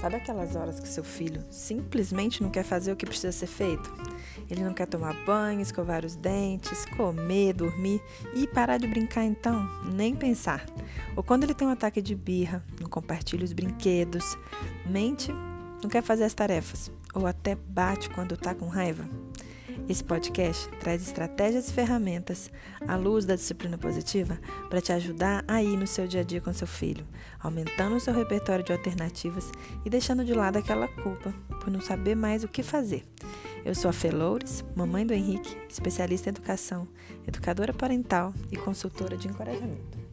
Sabe aquelas horas que seu filho simplesmente não quer fazer o que precisa ser feito? Ele não quer tomar banho, escovar os dentes, comer, dormir e parar de brincar então? Nem pensar. Ou quando ele tem um ataque de birra, não compartilha os brinquedos, mente, não quer fazer as tarefas, ou até bate quando está com raiva? Esse podcast traz estratégias e ferramentas à luz da disciplina positiva para te ajudar a ir no seu dia a dia com seu filho, aumentando o seu repertório de alternativas e deixando de lado aquela culpa por não saber mais o que fazer. Eu sou a Fê Loures, mamãe do Henrique, especialista em educação, educadora parental e consultora de encorajamento.